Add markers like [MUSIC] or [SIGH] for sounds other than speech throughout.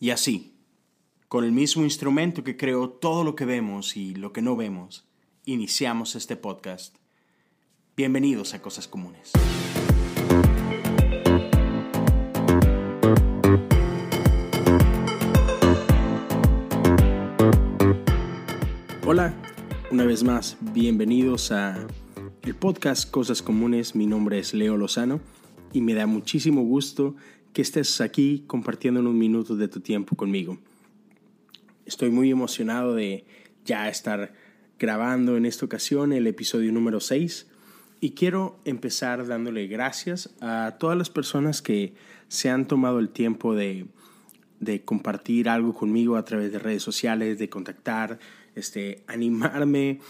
Y así, con el mismo instrumento que creó todo lo que vemos y lo que no vemos, iniciamos este podcast. Bienvenidos a Cosas Comunes. Hola, una vez más, bienvenidos a el podcast Cosas Comunes. Mi nombre es Leo Lozano y me da muchísimo gusto que estés aquí compartiendo unos minutos de tu tiempo conmigo. Estoy muy emocionado de ya estar grabando en esta ocasión el episodio número 6 y quiero empezar dándole gracias a todas las personas que se han tomado el tiempo de, de compartir algo conmigo a través de redes sociales, de contactar, este, animarme,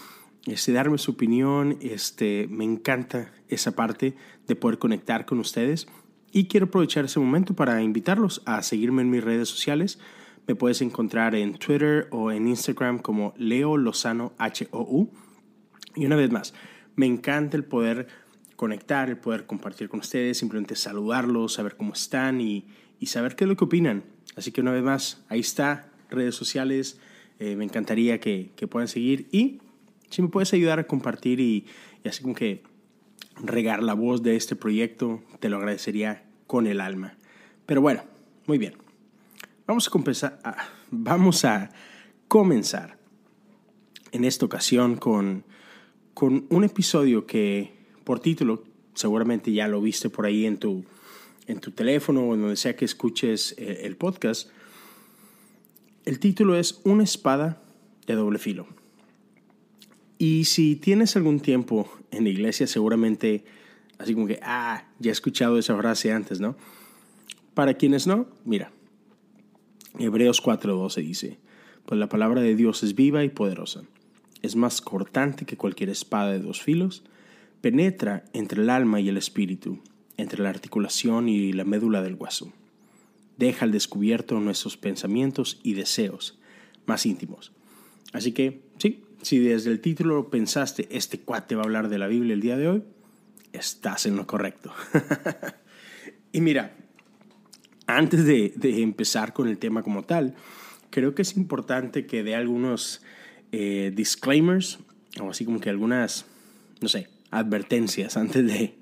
este, darme su opinión. Este, me encanta esa parte de poder conectar con ustedes y quiero aprovechar ese momento para invitarlos a seguirme en mis redes sociales. Me puedes encontrar en Twitter o en Instagram como Leo Lozano H-O-U. Y una vez más, me encanta el poder conectar, el poder compartir con ustedes, simplemente saludarlos, saber cómo están y, y saber qué es lo que opinan. Así que una vez más, ahí está, redes sociales. Eh, me encantaría que, que, puedan seguir y si me puedes ayudar a compartir y, y así como que regar la voz de este proyecto, te lo agradecería con el alma. Pero bueno, muy bien. Vamos a, comenzar, vamos a comenzar en esta ocasión con, con un episodio que por título seguramente ya lo viste por ahí en tu, en tu teléfono o en donde sea que escuches el, el podcast. El título es Una espada de doble filo. Y si tienes algún tiempo en la iglesia, seguramente, así como que, ah, ya he escuchado esa frase antes, ¿no? Para quienes no, mira, Hebreos 4:12 dice, pues la palabra de Dios es viva y poderosa, es más cortante que cualquier espada de dos filos, penetra entre el alma y el espíritu, entre la articulación y la médula del hueso. Deja al descubierto nuestros pensamientos y deseos más íntimos. Así que, sí, si desde el título pensaste, este cuate va a hablar de la Biblia el día de hoy, estás en lo correcto. [LAUGHS] y mira, antes de, de, empezar con el tema como tal, creo que es importante que dé algunos eh, disclaimers, o así como que algunas, no sé, advertencias antes de,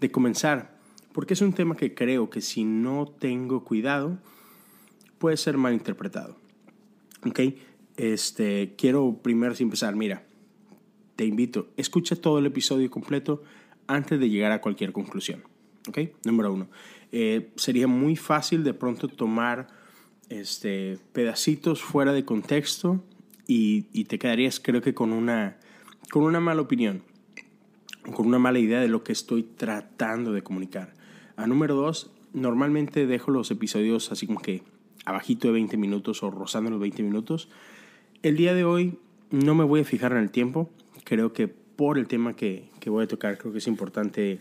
de comenzar, porque es un tema que creo que si no tengo cuidado, puede ser mal interpretado. ¿Ok? Este, quiero primero empezar, mira, te invito, escucha todo el episodio completo antes de llegar a cualquier conclusión. ¿Ok? Número uno. Eh, sería muy fácil de pronto tomar este, pedacitos fuera de contexto y, y, te quedarías creo que con una, con una mala opinión, con una mala idea de lo que estoy tratando de comunicar. A número dos, normalmente dejo los episodios así como que abajito de 20 minutos o rozando los 20 minutos el día de hoy no me voy a fijar en el tiempo. Creo que por el tema que, que voy a tocar, creo que es importante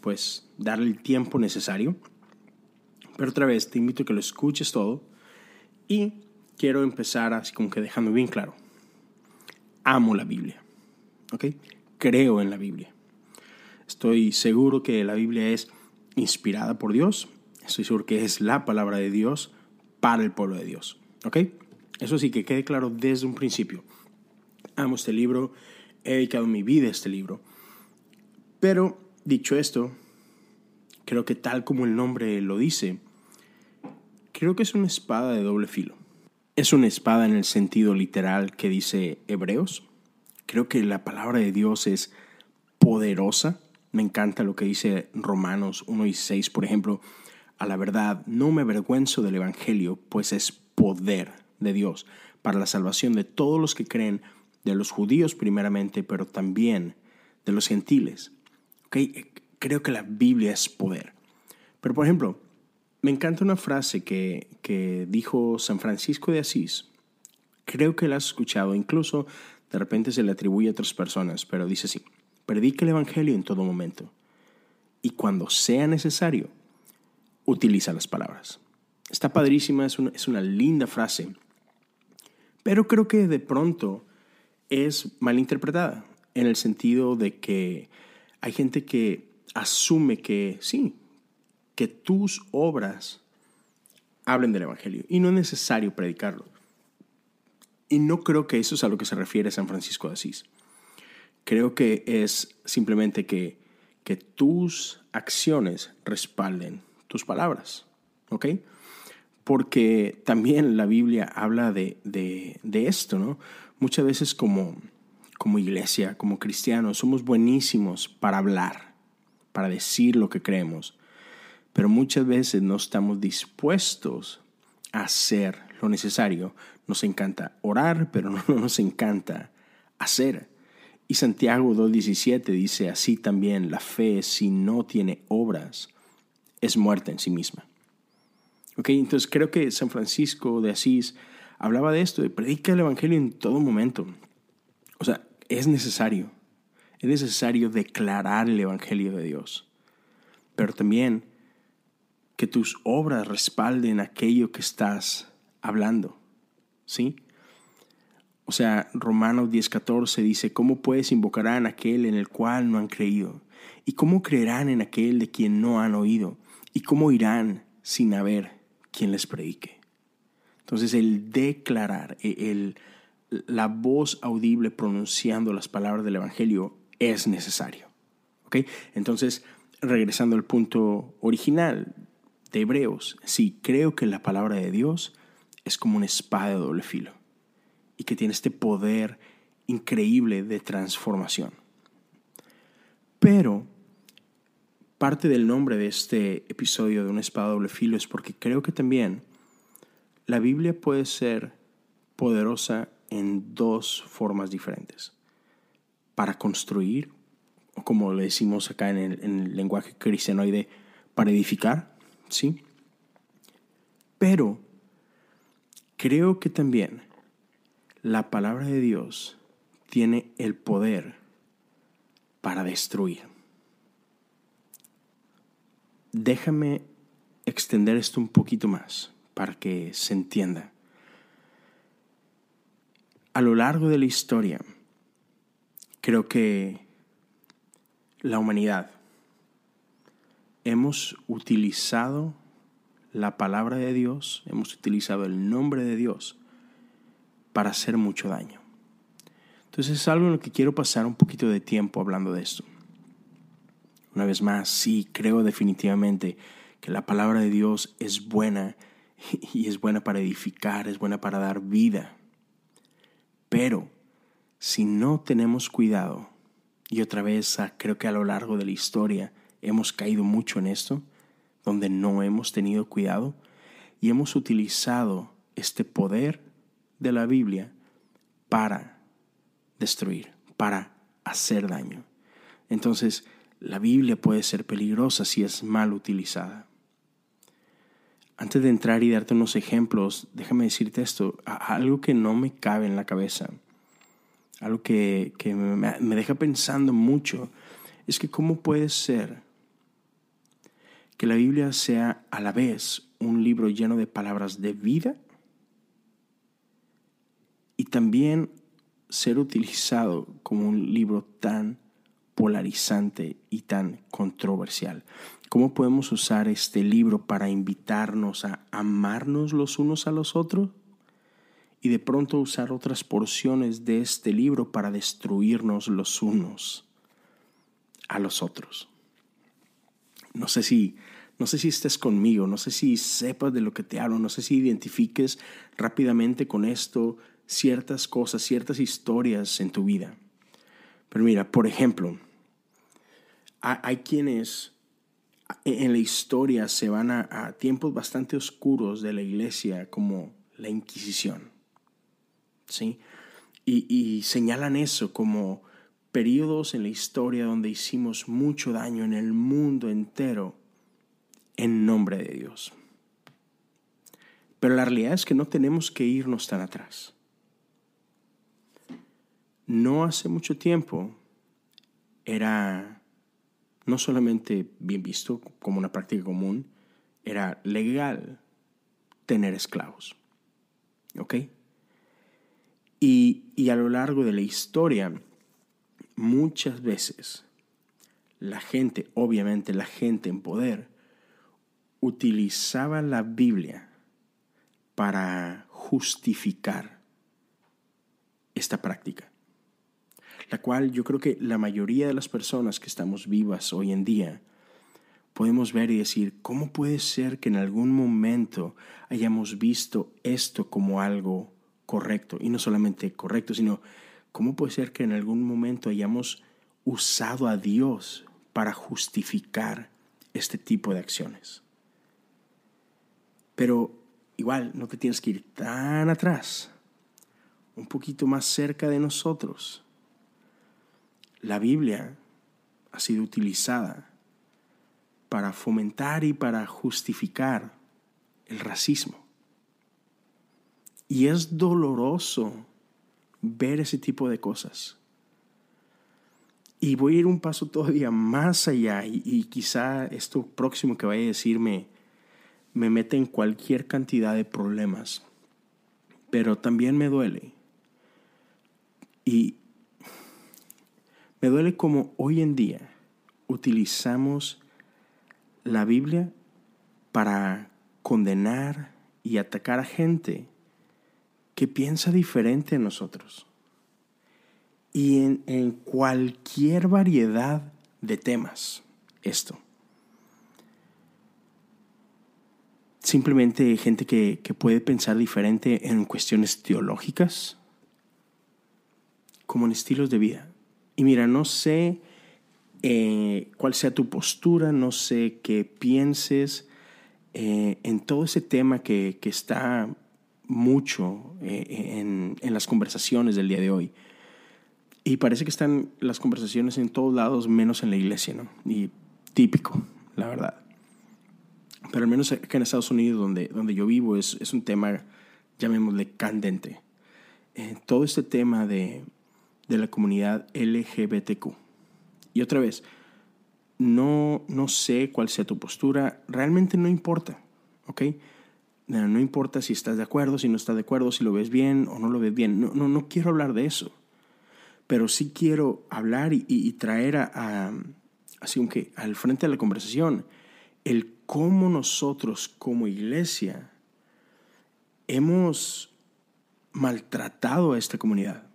pues darle el tiempo necesario. Pero otra vez, te invito a que lo escuches todo. Y quiero empezar así como que dejando bien claro. Amo la Biblia. ¿Ok? Creo en la Biblia. Estoy seguro que la Biblia es inspirada por Dios. Estoy seguro que es la palabra de Dios para el pueblo de Dios. ¿Ok? Eso sí, que quede claro desde un principio. Amo este libro, he dedicado mi vida a este libro. Pero, dicho esto, creo que tal como el nombre lo dice, creo que es una espada de doble filo. Es una espada en el sentido literal que dice Hebreos. Creo que la palabra de Dios es poderosa. Me encanta lo que dice Romanos 1 y 6, por ejemplo. A la verdad, no me avergüenzo del Evangelio, pues es poder de Dios para la salvación de todos los que creen, de los judíos primeramente, pero también de los gentiles. ¿Okay? Creo que la Biblia es poder. Pero por ejemplo, me encanta una frase que, que dijo San Francisco de Asís. Creo que la has escuchado, incluso de repente se le atribuye a otras personas, pero dice así, predica el Evangelio en todo momento y cuando sea necesario, utiliza las palabras. Está padrísima, es una, es una linda frase pero creo que de pronto es mal interpretada en el sentido de que hay gente que asume que sí, que tus obras hablen del Evangelio. Y no es necesario predicarlo. Y no creo que eso es a lo que se refiere San Francisco de Asís. Creo que es simplemente que, que tus acciones respalden tus palabras. ¿Ok? Porque también la Biblia habla de, de, esto, ¿no? Muchas veces como, como iglesia, como cristianos, somos buenísimos para hablar, para decir lo que creemos, pero muchas veces no estamos dispuestos a hacer lo necesario. Nos encanta orar, pero no [LAUGHS] nos encanta hacer. Y Santiago 2.17 dice así también, la fe si no tiene obras es muerta en sí misma. ¿Ok? Entonces creo que San Francisco de Asís hablaba de esto, de predicar el Evangelio en todo momento. O sea, es necesario. Es necesario declarar el Evangelio de Dios. Pero también que tus obras respalden aquello que estás hablando. ¿Sí? O sea, Romanos 10:14 dice, ¿cómo pues invocarán aquel en el cual no han creído? ¿Y cómo creerán en aquel de quien no han oído? ¿Y cómo irán sin haber quien les predique? Entonces el declarar, e, el, la voz audible pronunciando las palabras del Evangelio es necesario. ¿Ok? Entonces, regresando al punto original de Hebreos, sí, creo que la palabra de Dios es como una espada de doble filo y que tiene este poder increíble de transformación. Pero parte del nombre de este episodio de una espada doble filo es porque creo que también la Biblia puede ser poderosa en dos formas diferentes. Para construir, o como le decimos acá en el, en el lenguaje cristianoide, para edificar, ¿sí? Pero creo que también la palabra de Dios tiene el poder para destruir. Déjame extender esto un poquito más para que se entienda. A lo largo de la historia, creo que la humanidad hemos utilizado la palabra de Dios, hemos utilizado el nombre de Dios para hacer mucho daño. Entonces es algo en lo que quiero pasar un poquito de tiempo hablando de esto. Una vez más, sí, creo definitivamente que la palabra de Dios es buena [LAUGHS] y es buena para edificar, es buena para dar vida. Pero si no tenemos cuidado, y otra vez ah, creo que a lo largo de la historia hemos caído mucho en esto, donde no hemos tenido cuidado y hemos utilizado este poder de la Biblia para destruir, para hacer daño. Entonces, la Biblia puede ser peligrosa si es mal utilizada. Antes de entrar y darte unos ejemplos, déjame decirte esto, algo que no me cabe en la cabeza, algo que, me, me deja pensando mucho, es que cómo puede ser que la Biblia sea a la vez un libro lleno de palabras de vida y también ser utilizado como un libro tan polarizante y tan controversial. ¿Cómo podemos usar este libro para invitarnos a amarnos los unos a los otros? Y de pronto usar otras porciones de este libro para destruirnos los unos a los otros. No sé si no sé si estés conmigo, no sé si sepas de lo que te hablo, no sé si identifiques rápidamente con esto ciertas cosas, ciertas historias en tu vida. Pero mira, por ejemplo, hay quienes en la historia se van a, tiempos bastante oscuros de la iglesia, como la Inquisición. ¿sí? Y, y señalan eso como periodos en la historia donde hicimos mucho daño en el mundo entero en nombre de Dios. Pero la realidad es que no tenemos que irnos tan atrás no hace mucho tiempo era no solamente bien visto como una práctica común, era legal tener esclavos. ¿Ok? Y, y, a lo largo de la historia, muchas veces la gente, obviamente la gente en poder, utilizaba la Biblia para justificar esta práctica, la cual yo creo que la mayoría de las personas que estamos vivas hoy en día podemos ver y decir, ¿cómo puede ser que en algún momento hayamos visto esto como algo correcto? Y no solamente correcto, sino ¿cómo puede ser que en algún momento hayamos usado a Dios para justificar este tipo de acciones? Pero igual no te tienes que ir tan atrás, un poquito más cerca de nosotros. La Biblia ha sido utilizada para fomentar y para justificar el racismo. Y es doloroso ver ese tipo de cosas. Y voy a ir un paso todavía más allá y, quizá esto próximo que vaya a decirme me mete en cualquier cantidad de problemas. Pero también me duele. Y me duele como hoy en día utilizamos la Biblia para condenar y atacar a gente que piensa diferente a nosotros. Y en, en cualquier variedad de temas, esto. Simplemente gente que, que puede pensar diferente en cuestiones teológicas, como en estilos de vida. Y mira, no sé eh, cuál sea tu postura, no sé qué pienses eh, en todo ese tema que, que está mucho eh, en, en, las conversaciones del día de hoy. Y parece que están las conversaciones en todos lados, menos en la iglesia, ¿no? Y típico, la verdad. Pero al menos acá en Estados Unidos, donde, donde yo vivo, es, es un tema, llamémosle, candente. todo este tema de, de la comunidad LGBTQ. Y otra vez, no, no sé cuál sea tu postura, realmente no importa, ¿ok? No, importa si estás de acuerdo, si no estás de acuerdo, si lo ves bien o no lo ves bien. No, no, no quiero hablar de eso. Pero sí quiero hablar y, traer a, así aunque al frente de la conversación, el cómo nosotros como iglesia hemos maltratado a esta comunidad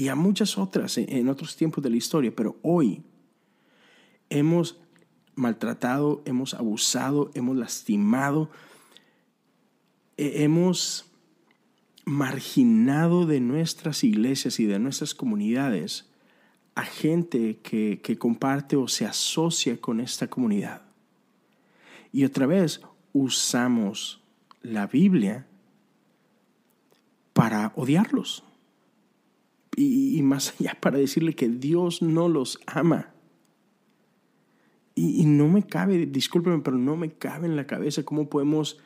y a muchas otras en otros tiempos de la historia, pero hoy hemos maltratado, hemos abusado, hemos lastimado, hemos marginado de nuestras iglesias y de nuestras comunidades a gente que, que comparte o se asocia con esta comunidad. Y otra vez usamos la Biblia para odiarlos y, más [LAUGHS] allá para decirle que Dios no los ama. Y, no me cabe, discúlpeme, pero no me cabe en la cabeza cómo podemos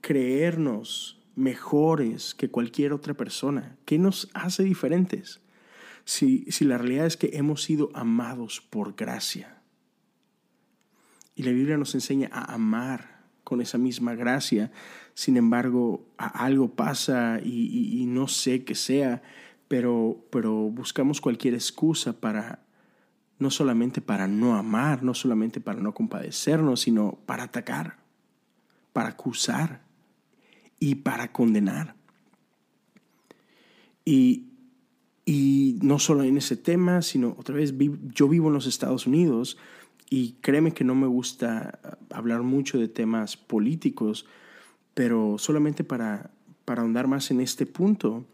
creernos mejores que cualquier otra persona. ¿Qué nos hace diferentes? Si, si la realidad es que hemos sido amados por gracia. Y la Biblia nos enseña a amar con esa misma gracia. Sin embargo, algo pasa y, y no sé qué sea, pero, pero buscamos cualquier excusa para, no solamente para no amar, no solamente para no compadecernos, sino para atacar, para acusar y para condenar. Y, y no solo en ese tema, sino otra vez, yo vivo en los Estados Unidos y créeme que no me gusta hablar mucho de temas políticos, pero solamente para, para ahondar más en este punto,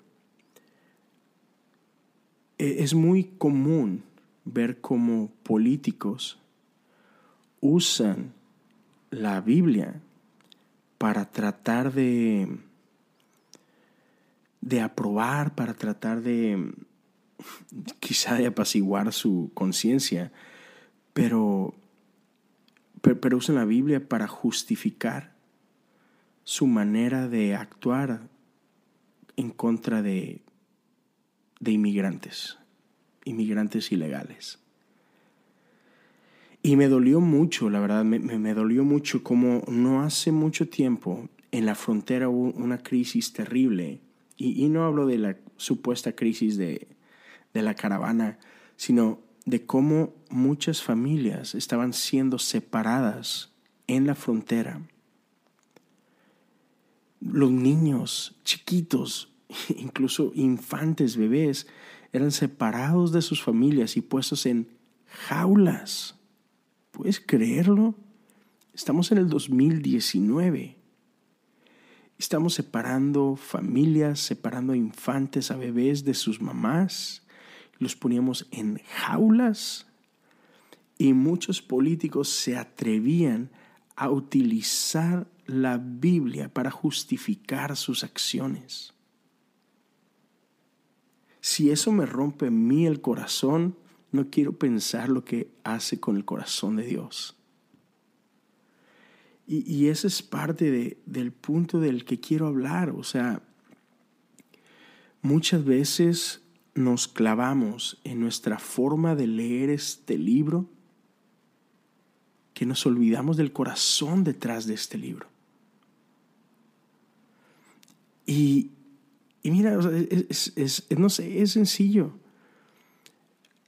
es muy común ver cómo políticos usan la Biblia para tratar de, de aprobar, para tratar de quizá de apaciguar su conciencia, pero, pero, pero, usan la Biblia para justificar su manera de actuar en contra de de inmigrantes, inmigrantes ilegales. Y me dolió mucho, la verdad, me, dolió mucho como no hace mucho tiempo en la frontera hubo una crisis terrible. Y, y no hablo de la supuesta crisis de, de la caravana, sino de cómo muchas familias estaban siendo separadas en la frontera los niños chiquitos, [LAUGHS] incluso infantes, bebés, eran separados de sus familias y puestos en jaulas. ¿Puedes creerlo? Estamos en el 2019. Estamos separando familias, separando infantes, a bebés de sus mamás. Los poníamos en jaulas. Y muchos políticos se atrevían a utilizar la Biblia para justificar sus acciones. Si eso me rompe a mí el corazón, no quiero pensar lo que hace con el corazón de Dios. Y, y ese es parte de, del punto del que quiero hablar. O sea, muchas veces nos clavamos en nuestra forma de leer este libro que nos olvidamos del corazón detrás de este libro. Y, y mira, es, es, no sé, es sencillo.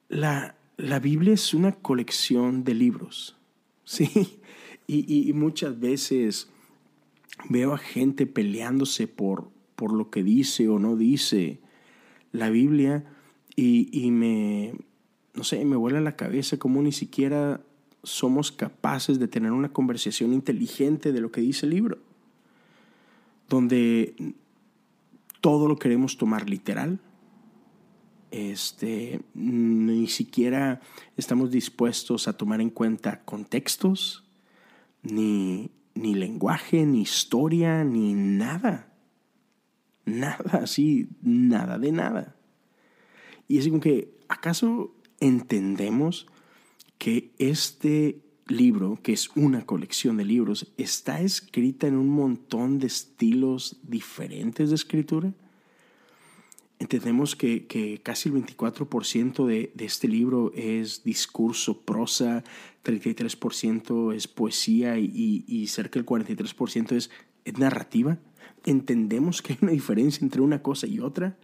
La, la, Biblia es una colección de libros, [LAUGHS] ¿sí? Y, y, muchas veces veo a gente peleándose por, por lo que dice o no dice la Biblia y, y me, no sé, me vuela la cabeza como ni siquiera somos capaces de tener una conversación inteligente de lo que dice el libro, donde todo lo queremos tomar literal. Este, ni siquiera estamos dispuestos a tomar en cuenta contextos, ni, ni lenguaje, ni historia, ni nada. Nada, así, nada de nada. Y es como que, ¿acaso entendemos que este libro, que es una colección de libros, está escrita en un montón de estilos diferentes de escritura. Entendemos que, que casi el 24% de, de, este libro es discurso, prosa, 33% es poesía y, y, cerca del 43% es, es narrativa. Entendemos que hay una diferencia entre una cosa y otra.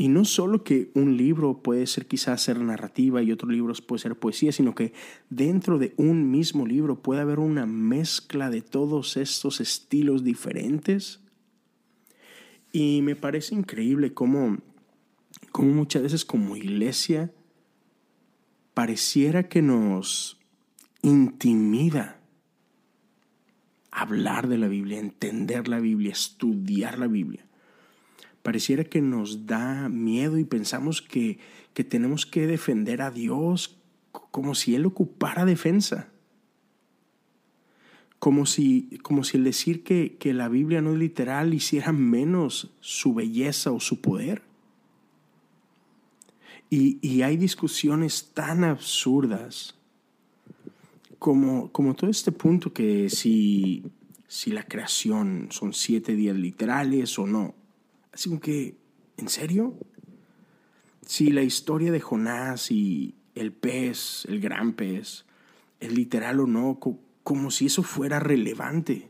Y no solo que un libro puede ser quizás ser narrativa y otro libro puede ser poesía, sino que dentro de un mismo libro puede haber una mezcla de todos estos estilos diferentes. Y me parece increíble cómo, cómo muchas veces como iglesia pareciera que nos intimida hablar de la Biblia, entender la Biblia, estudiar la Biblia pareciera que nos da miedo y pensamos que, que tenemos que defender a Dios como si Él ocupara defensa. Como si, como si el decir que, que la Biblia no es literal hiciera menos su belleza o su poder. Y, y hay discusiones tan absurdas como, como todo este punto que si, si la creación son siete días literales o no. Así como que, ¿en serio? Si la historia de Jonás y el pez, el gran pez, es literal o no, como si eso fuera relevante.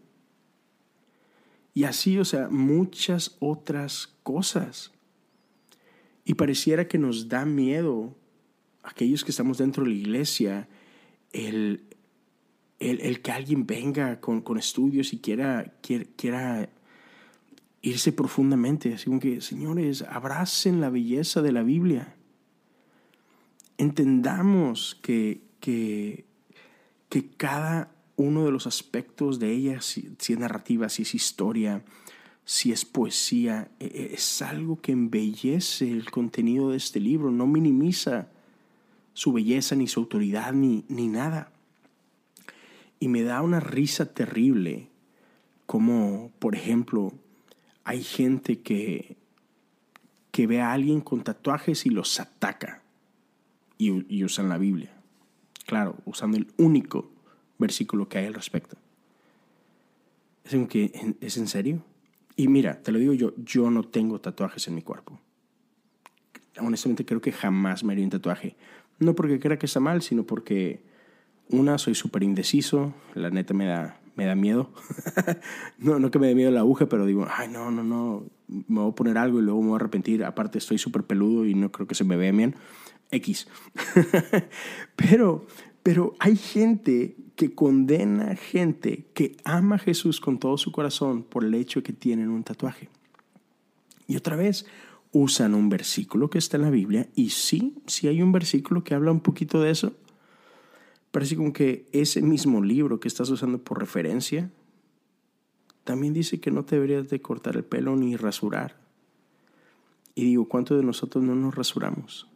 Y así, o sea, muchas otras cosas. Y pareciera que nos da miedo, aquellos que estamos dentro de la iglesia, el, el, el que alguien venga con, con estudios y quiera irse profundamente, así como que, señores, abracen la belleza de la Biblia. Entendamos que, que, que cada uno de los aspectos de ella, si, si, es narrativa, si es historia, si es poesía, e, e, es algo que embellece el contenido de este libro, no minimiza su belleza, ni su autoridad, ni, ni nada. Y me da una risa terrible como, por ejemplo, hay gente que, que ve a alguien con tatuajes y los ataca y, usan la Biblia. Claro, usando el único versículo que hay al respecto. Es que, ¿es en serio? Y mira, te lo digo yo, yo no tengo tatuajes en mi cuerpo. Honestamente creo que jamás me haría un tatuaje. No porque crea que está mal, sino porque, una, soy súper indeciso, la neta me da, me da miedo. [LAUGHS] no, no que me dé miedo la aguja, pero digo, ay, no, no, no, me voy a poner algo y luego me voy a arrepentir. Aparte, estoy súper peludo y no creo que se me vea bien. X. [LAUGHS] pero, Pero hay gente que condena gente que ama a Jesús con todo su corazón por el hecho de que tienen un tatuaje. Y otra vez, usan un versículo que está en la Biblia y sí, sí hay un versículo que habla un poquito de eso. Parece como que ese mismo libro que estás usando por referencia también dice que no te deberías de cortar el pelo ni rasurar. Y digo, ¿cuántos de nosotros no nos rasuramos?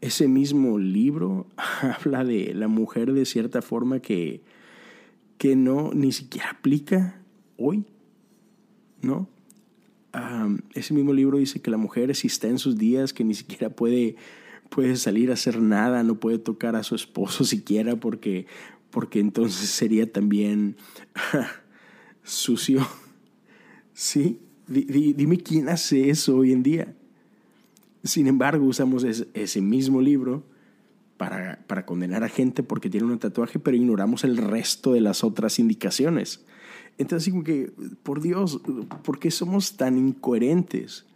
Ese mismo libro [LAUGHS] habla de la mujer de cierta forma que, que no ni siquiera aplica hoy, ¿no? ese mismo libro dice que la mujer, está en sus días, que ni siquiera puede, puede salir a hacer nada, no puede tocar a su esposo [LAUGHS] siquiera, porque, porque entonces sería también [LAUGHS] sucio. ¿Sí? dime quién hace eso hoy en día. Sin embargo, usamos ese, mismo libro para, para, condenar a gente porque tiene un tatuaje, pero ignoramos el resto de las otras indicaciones. Entonces, como que, por Dios, ¿por qué somos tan incoherentes?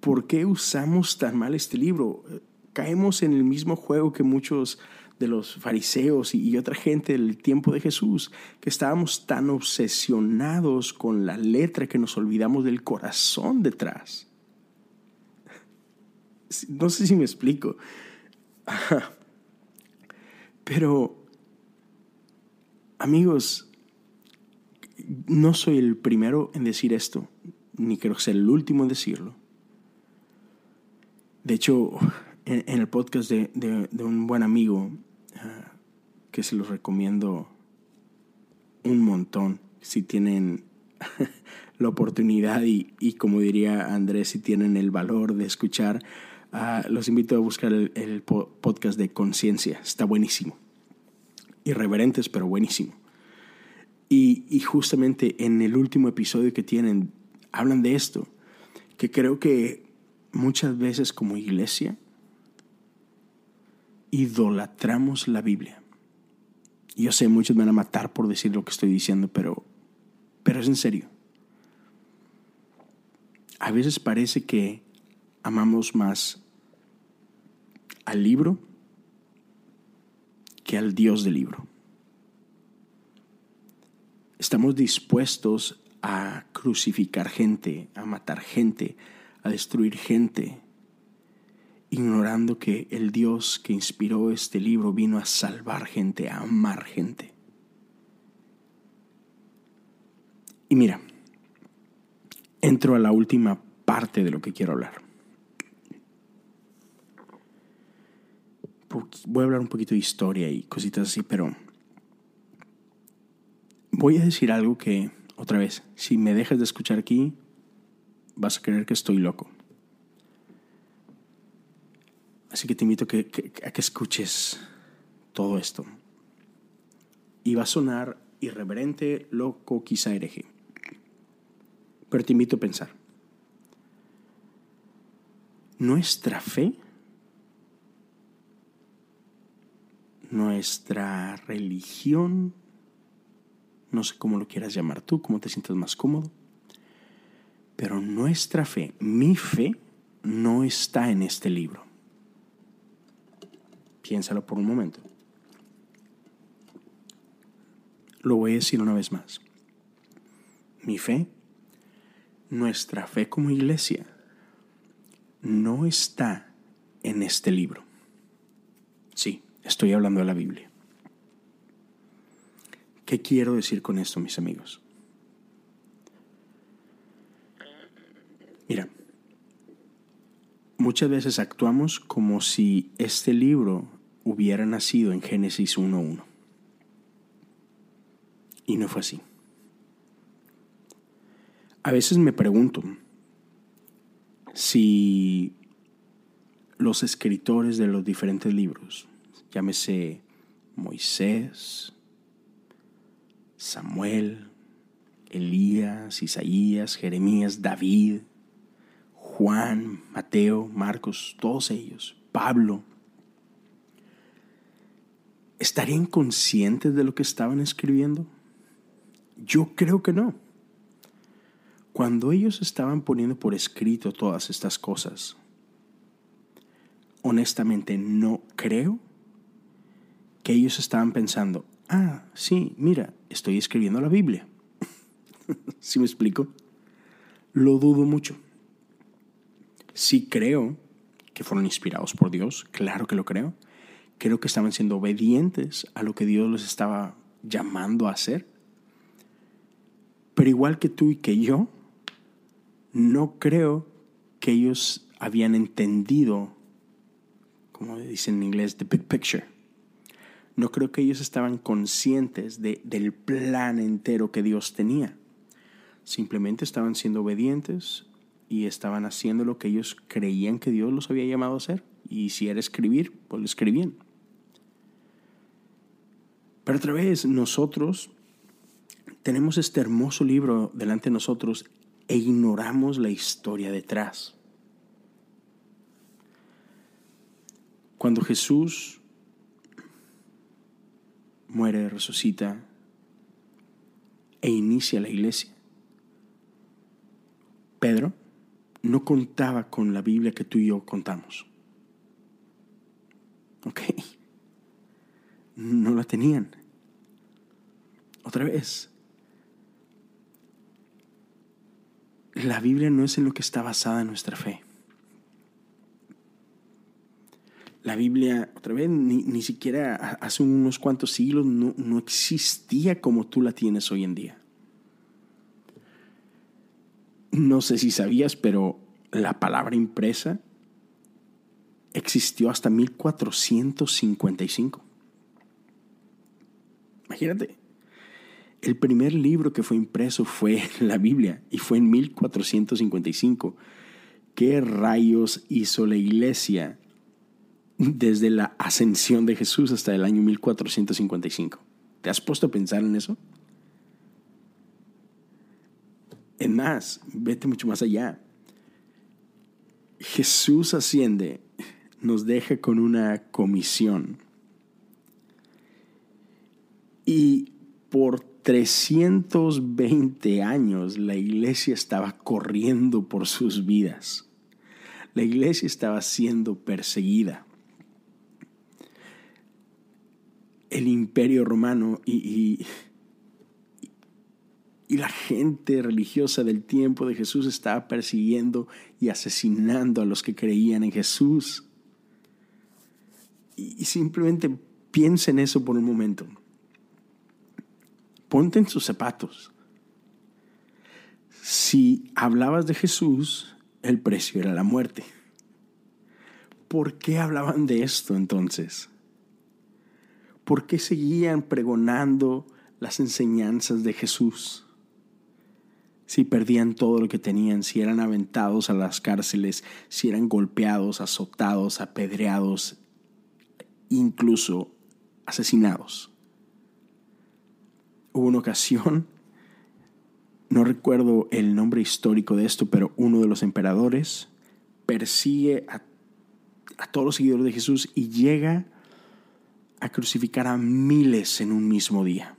¿Por qué usamos tan mal este libro? Caemos en el mismo juego que muchos de los fariseos y, otra gente del tiempo de Jesús, que estábamos tan obsesionados con la letra que nos olvidamos del corazón detrás. No sé si me explico. Pero, amigos, no soy el primero en decir esto, ni quiero ser el último en decirlo. De hecho, en, el podcast de, un buen amigo, ah, que se los recomiendo un montón, si tienen [LAUGHS] la oportunidad y, como diría Andrés, si tienen el valor de escuchar, ah, los invito a buscar el, el podcast de Conciencia. Está buenísimo. Irreverentes, pero buenísimo. Y, justamente en el último episodio que tienen, hablan de esto, que creo que muchas veces como iglesia idolatramos la Biblia. Yo sé, muchos me van a matar por decir lo que estoy diciendo, pero, pero es en serio. A veces parece que amamos más al libro que al Dios del libro estamos dispuestos a crucificar gente, a matar gente, a destruir gente, ignorando que el Dios que inspiró este libro vino a salvar gente, a amar gente. Y mira, entro a la última parte de lo que quiero hablar. Voy a hablar un poquito de historia y cositas así, pero Voy a decir algo que, otra vez, si me dejas de escuchar aquí, vas a creer que estoy loco. Así que te invito a que, a que escuches todo esto. Y va a sonar irreverente, loco, quizá hereje. Pero te invito a pensar. Nuestra fe, nuestra religión, no sé cómo lo quieras llamar tú, cómo te sientas más cómodo. Pero nuestra fe, mi fe, no está en este libro. Piénsalo por un momento. Lo voy a decir una vez más. Mi fe, nuestra fe como iglesia, no está en este libro. Sí, estoy hablando de la Biblia. ¿Qué quiero decir con esto, mis amigos? Mira, muchas veces actuamos como si este libro hubiera nacido en Génesis 1.1. Y no fue así. A veces me pregunto si los escritores de los diferentes libros, llámese Moisés, Samuel, Elías, Isaías, Jeremías, David, Juan, Mateo, Marcos, todos ellos, Pablo, ¿estarían conscientes de lo que estaban escribiendo? Yo creo que no. Cuando ellos estaban poniendo por escrito todas estas cosas, honestamente no creo que ellos estaban pensando, ah, sí, mira, estoy escribiendo la Biblia. [LAUGHS] ¿Sí me explico? Lo dudo mucho. Sí creo que fueron inspirados por Dios, claro que lo creo. Creo que estaban siendo obedientes a lo que Dios les estaba llamando a hacer. Pero igual que tú y que yo, no creo que ellos habían entendido, como dicen en inglés, the big picture. No creo que ellos estaban conscientes de, del plan entero que Dios tenía. Simplemente estaban siendo obedientes y estaban haciendo lo que ellos creían que Dios los había llamado a hacer. Y si era escribir, pues lo escribían. Pero otra vez, nosotros tenemos este hermoso libro delante de nosotros e ignoramos la historia detrás. Cuando Jesús muere, resucita e inicia la iglesia, Pedro no contaba con la Biblia que tú y yo contamos. ¿Ok? No la tenían. Otra vez, la Biblia no es en lo que está basada nuestra fe. La Biblia, otra vez, ni, siquiera hace unos cuantos siglos no, no existía como tú la tienes hoy en día. No sé si sabías, pero la palabra impresa existió hasta 1455. Imagínate, el primer libro que fue impreso fue [LAUGHS] la Biblia y fue en 1455. ¿Qué rayos hizo la iglesia desde la ascensión de Jesús hasta el año 1455? ¿Te has puesto a pensar en eso? En más, vete mucho más allá. Jesús asciende, nos deja con una comisión. Y por 320 años la iglesia estaba corriendo por sus vidas. La iglesia estaba siendo perseguida. El imperio romano y, y, la gente religiosa del tiempo de Jesús estaba persiguiendo y asesinando a los que creían en Jesús. Y, y simplemente piensa en eso por un momento. Ponte en sus zapatos. Si hablabas de Jesús, el precio era la muerte. ¿Por qué hablaban de esto entonces? ¿Por qué seguían pregonando las enseñanzas de Jesús? Si perdían todo lo que tenían, si eran aventados a las cárceles, si eran golpeados, azotados, apedreados, incluso asesinados hubo una ocasión, [LAUGHS] no recuerdo el nombre histórico de esto, pero uno de los emperadores persigue a, todos los seguidores de Jesús y llega a crucificar a miles en un mismo día.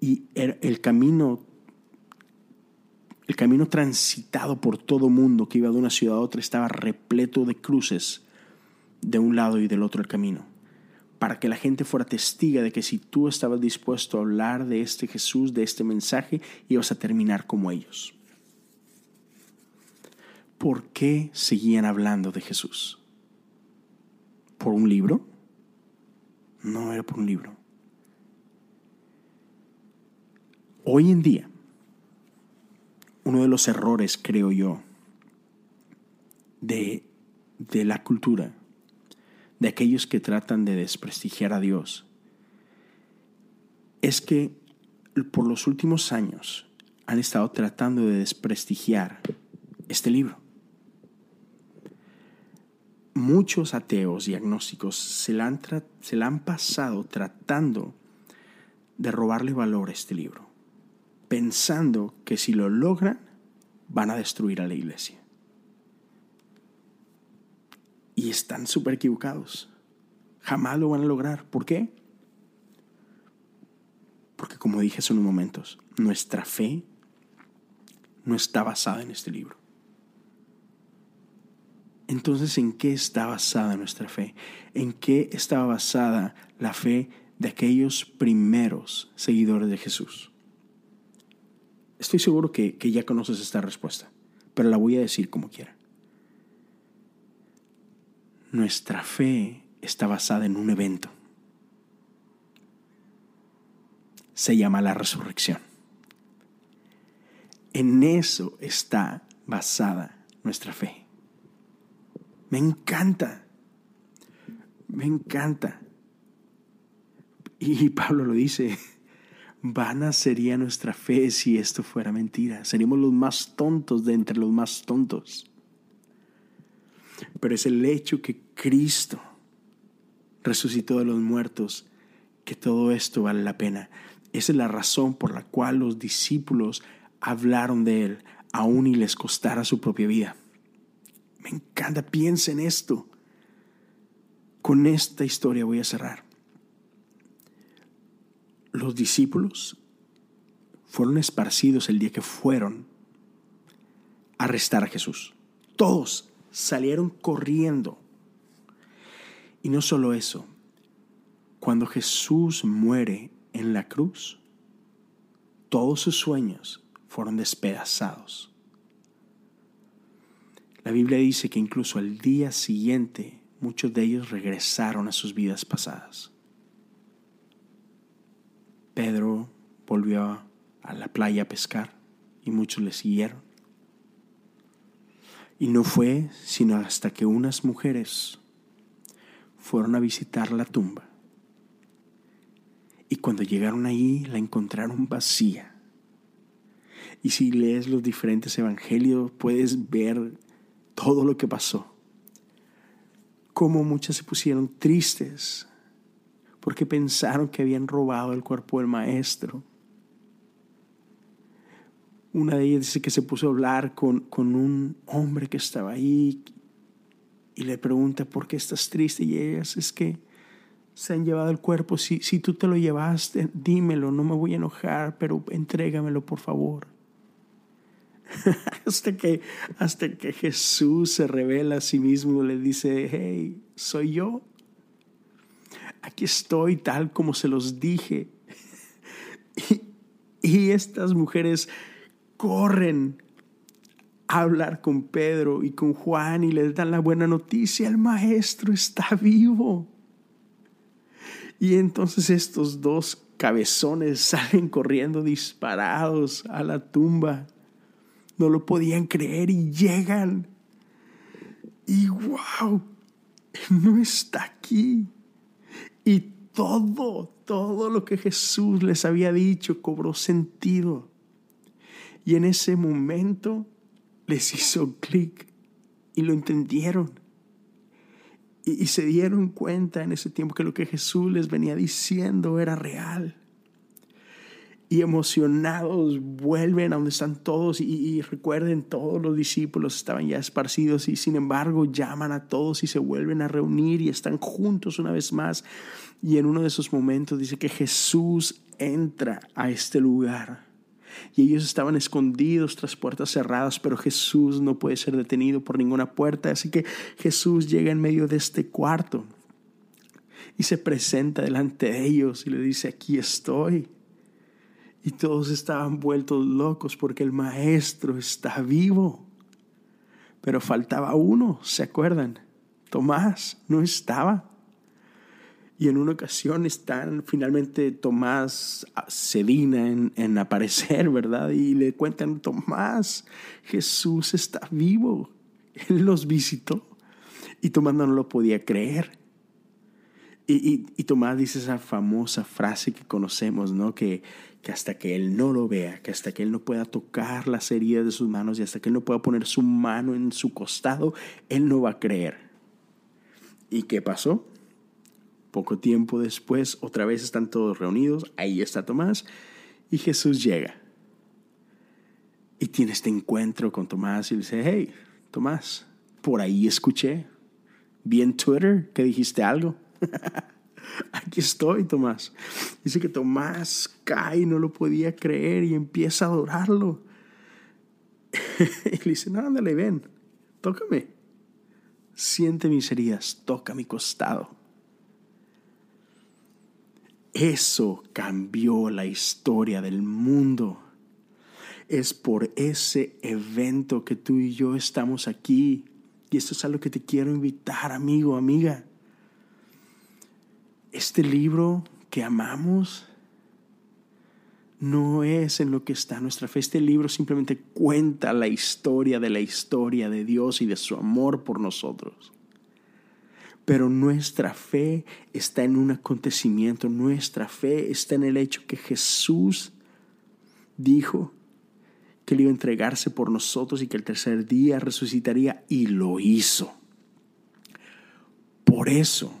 Y el, el camino el camino transitado por todo mundo que iba de una ciudad a otra estaba repleto de cruces de un lado y del otro el camino para que la gente fuera testiga de que si tú estabas dispuesto a hablar de este Jesús, de este mensaje, ibas a terminar como ellos. ¿Por qué seguían hablando de Jesús? ¿Por un libro? No era por un libro. Hoy en día, uno de los errores, creo yo, de, de la cultura de aquellos que tratan de desprestigiar a Dios es que por los últimos años han estado tratando de desprestigiar este libro. Muchos ateos y agnósticos se la han, se la han pasado tratando de robarle valor a este libro, pensando que si lo logran van a destruir a la iglesia. Y están súper equivocados. Jamás lo van a lograr. ¿Por qué? Porque como dije hace unos momentos, nuestra fe no está basada en este libro. Entonces, ¿en qué está basada nuestra fe? ¿En qué estaba basada la fe de aquellos primeros seguidores de Jesús? Estoy seguro que, que ya conoces esta respuesta, pero la voy a decir como quiera. Nuestra fe está basada en un evento. Se llama la resurrección. En eso está basada nuestra fe. Me encanta. Me encanta. Y Pablo lo dice, vana sería nuestra fe si esto fuera mentira. Seríamos los más tontos de entre los más tontos. Pero es el hecho que Cristo resucitó de los muertos que todo esto vale la pena. Esa es la razón por la cual los discípulos hablaron de Él, aun y les costara su propia vida. Me encanta, piensa en esto. Con esta historia voy a cerrar. Los discípulos fueron esparcidos el día que fueron a arrestar a Jesús. Todos salieron corriendo. Y no solo eso, cuando Jesús muere en la cruz, todos sus sueños fueron despedazados. La Biblia dice que incluso al día siguiente muchos de ellos regresaron a sus vidas pasadas. Pedro volvió a la playa a pescar y muchos le siguieron. Y no fue sino hasta que unas mujeres fueron a visitar la tumba. Y cuando llegaron allí la encontraron vacía. Y si lees los diferentes evangelios puedes ver todo lo que pasó. Cómo muchas se pusieron tristes porque pensaron que habían robado el cuerpo del maestro. Una de ellas dice que se puso a hablar con, con un hombre que estaba ahí y le pregunta, ¿por qué estás triste? Y ellas, es que se han llevado el cuerpo. Si, si tú te lo llevaste, dímelo, no me voy a enojar, pero entrégamelo, por favor. [LAUGHS] hasta, que, hasta que Jesús se revela a sí mismo, le dice, hey, soy yo. Aquí estoy tal como se los dije. [LAUGHS] y, y estas mujeres corren a hablar con Pedro y con Juan y les dan la buena noticia, el maestro está vivo. Y entonces estos dos cabezones [LAUGHS] salen corriendo disparados a la tumba no lo podían creer y llegan. Y wow, no está aquí. Y todo, todo lo que Jesús les había dicho cobró sentido. Y en ese momento les hizo clic y lo entendieron. Y, se dieron cuenta en ese tiempo que lo que Jesús les venía diciendo era real. Y emocionados vuelven a donde están todos y, recuerden todos los discípulos estaban ya esparcidos y sin embargo llaman a todos y se vuelven a reunir y están juntos una vez más. Y en uno de esos momentos dice que Jesús entra a este lugar y ellos estaban escondidos tras puertas cerradas pero Jesús no puede ser detenido por ninguna puerta así que Jesús llega en medio de este cuarto y se presenta delante de ellos y le dice aquí estoy y todos estaban vueltos locos porque el maestro está vivo. Pero faltaba uno, ¿se acuerdan? Tomás no estaba. Y en una ocasión están finalmente Tomás cedina en, en aparecer, ¿verdad? Y le cuentan, Tomás, Jesús está vivo. Él los visitó. Y Tomás no lo podía creer. Y, Tomás dice esa famosa frase que conocemos, ¿no? Que, que hasta que él no lo vea, que hasta que él no pueda tocar las heridas de sus manos y hasta que él no pueda poner su mano en su costado, él no va a creer. ¿Y qué pasó? Poco tiempo después, otra vez están todos reunidos, ahí está Tomás, y Jesús llega. Y tiene este encuentro con Tomás y le dice, hey, Tomás, por ahí escuché, vi en Twitter que dijiste algo. [LAUGHS] Aquí estoy, Tomás. Dice que Tomás cae, no lo podía creer y empieza a adorarlo. [LAUGHS] y le dice, no, ándale, ven, tócame, siente mis heridas, toca mi costado. Eso cambió la historia del mundo. Es por ese evento que tú y yo estamos aquí. Y esto es algo que te quiero invitar, amigo, amiga. Este libro que amamos no es en lo que está nuestra fe. Este libro simplemente cuenta la historia de la historia de Dios y de su amor por nosotros. Pero nuestra fe está en un acontecimiento, nuestra fe está en el hecho que Jesús dijo que él iba a entregarse por nosotros y que el tercer día resucitaría y lo hizo. Por eso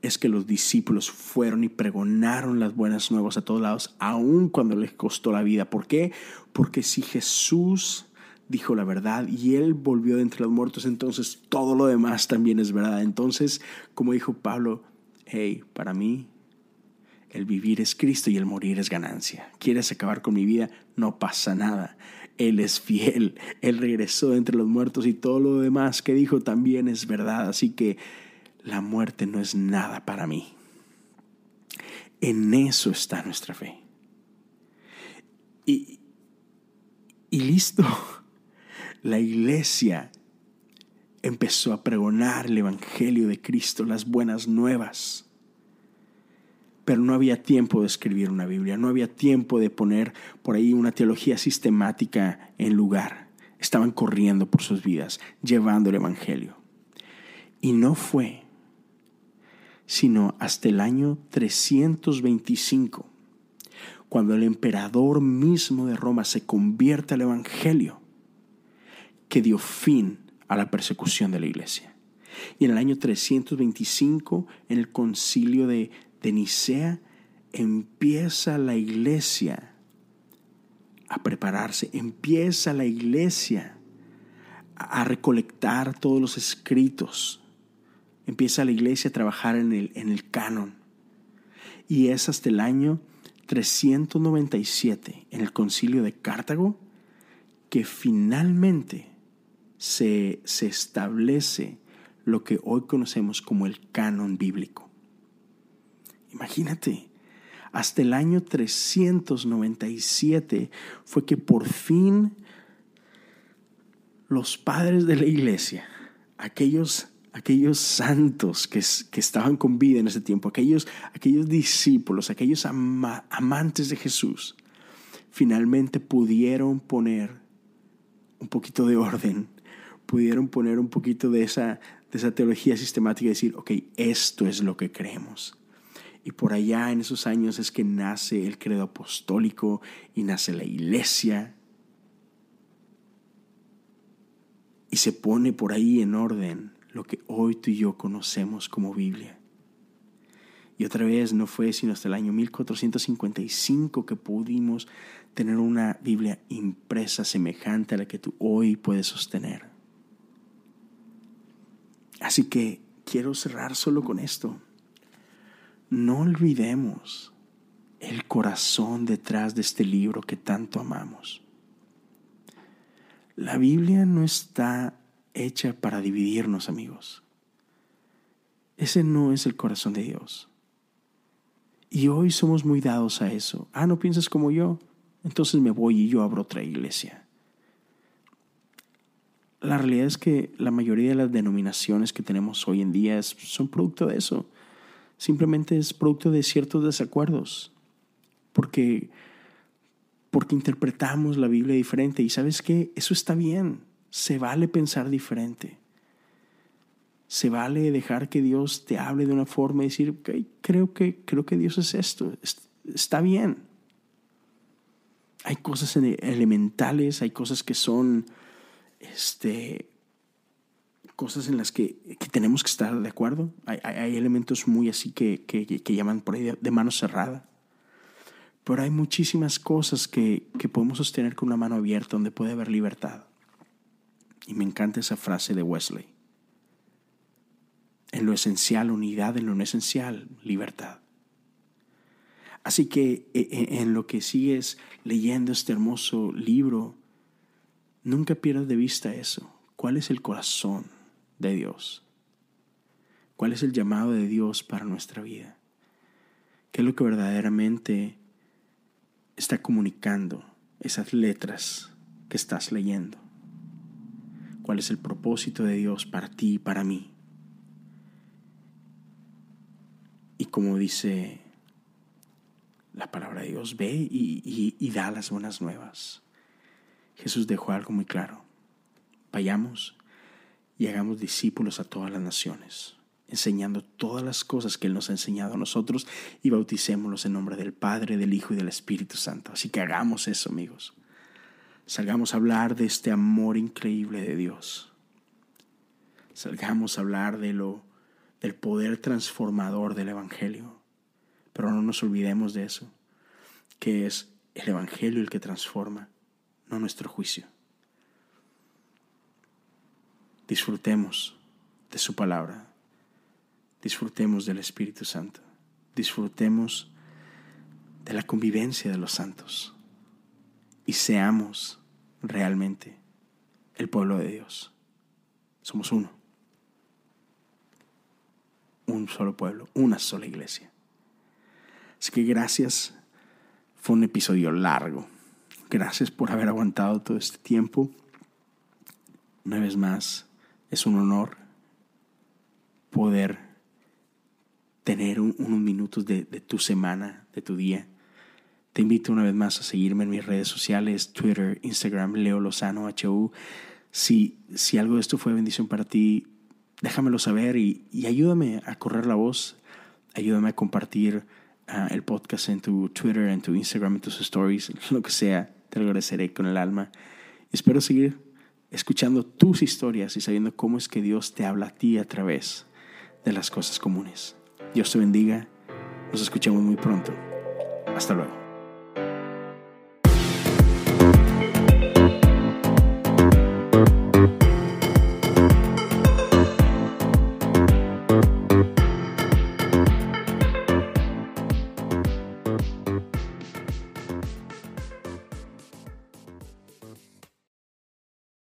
es que los discípulos fueron y pregonaron las buenas nuevas a todos lados, aun cuando les costó la vida. ¿Por qué? Porque si Jesús dijo la verdad y él volvió de entre los muertos, entonces todo lo demás también es verdad. Entonces, como dijo Pablo, hey, para mí el vivir es Cristo y el morir es ganancia. ¿Quieres acabar con mi vida? No pasa nada. Él es fiel. Él regresó de entre los muertos y todo lo demás que dijo también es verdad. Así que la muerte no es nada para mí. En eso está nuestra fe. Y, y listo la iglesia empezó a pregonar el Evangelio de Cristo, las buenas nuevas. Pero no había tiempo de escribir una Biblia, no había tiempo de poner por ahí una teología sistemática en lugar. Estaban corriendo por sus vidas, llevando el Evangelio. Y no fue sino hasta el año 325, cuando el emperador mismo de Roma se convierte al Evangelio que dio fin a la persecución de la iglesia. Y en el año 325, en el concilio de, de Nicea, empieza la iglesia a prepararse, empieza la iglesia a recolectar todos los escritos, empieza la iglesia a trabajar en el, en el canon. Y es hasta el año 397, en el concilio de Cartago, que finalmente se, establece lo que hoy conocemos como el canon bíblico. Imagínate, hasta el año 397 fue que por fin los padres de la iglesia, aquellos, aquellos santos que, que estaban con vida en ese tiempo, aquellos, aquellos discípulos, aquellos amantes de Jesús, finalmente pudieron poner un poquito de orden pudieron poner un poquito de esa, de esa teología sistemática y decir, ok, esto es lo que creemos. Y por allá en esos años es que nace el credo apostólico y nace la iglesia. Y se pone por ahí en orden lo que hoy tú y yo conocemos como Biblia. Y otra vez no fue sino hasta el año 1455 que pudimos tener una Biblia impresa semejante a la que tú hoy puedes sostener. Así que quiero cerrar solo con esto. No olvidemos el corazón detrás de este libro que tanto amamos. La Biblia no está hecha para dividirnos, amigos. Ese no es el corazón de Dios. Y hoy somos muy dados a eso. Ah, no piensas como yo. Entonces me voy y yo abro otra iglesia la realidad es que la mayoría de las denominaciones que tenemos hoy en día son producto de eso. Simplemente es producto de ciertos desacuerdos. Porque, porque interpretamos la Biblia diferente. Y sabes qué? Eso está bien. Se vale pensar diferente. Se vale dejar que Dios te hable de una forma y decir, creo, que, creo que Dios es esto. Está bien. Hay cosas elementales, hay cosas que son este, cosas en las que, tenemos que estar de acuerdo. Hay, elementos muy así que, que, llaman por ahí de, mano cerrada. Pero hay muchísimas cosas que, que podemos sostener con una mano abierta donde puede haber libertad. Y me encanta esa frase de Wesley. En lo esencial, unidad, en lo no esencial, libertad. Así que e, e, en lo que sigues leyendo este hermoso libro, Nunca pierdas de vista eso. ¿Cuál es el corazón de Dios? ¿Cuál es el llamado de Dios para nuestra vida? ¿Qué es lo que verdaderamente está comunicando esas letras que estás leyendo? ¿Cuál es el propósito de Dios para ti y para mí? Y como dice la palabra de Dios, ve y, y da las buenas nuevas. Jesús dejó algo muy claro. Vayamos y hagamos discípulos a todas las naciones enseñando todas las cosas que Él nos ha enseñado a nosotros y bauticémoslos en nombre del Padre, del Hijo y del Espíritu Santo. Así que hagamos eso, amigos. Salgamos a hablar de este amor increíble de Dios. Salgamos a hablar de lo del poder transformador del evangelio. Pero no nos olvidemos de eso, que es el evangelio el que transforma, no nuestro juicio. Disfrutemos de su palabra disfrutemos del Espíritu Santo, disfrutemos de la convivencia de los santos y seamos realmente el pueblo de Dios. Somos uno, un solo pueblo, una sola iglesia. Así que gracias, fue un episodio largo. Gracias por haber aguantado todo este tiempo. Una vez más, es un honor poder tener unos minutos de, tu semana, de tu día. Te invito una vez más a seguirme en mis redes sociales, Twitter, Instagram, Leo Lozano, HU. Si, si algo de esto fue bendición para ti, déjamelo saber y, ayúdame a correr la voz. Ayúdame a compartir ah, el podcast en tu Twitter, en tu Instagram, en tus stories, [LAUGHS] lo que sea. Te agradeceré con el alma. Espero seguir escuchando tus historias y sabiendo cómo es que Dios te habla a ti a través de las cosas comunes. Dios te bendiga. Nos escuchamos muy pronto. Hasta luego.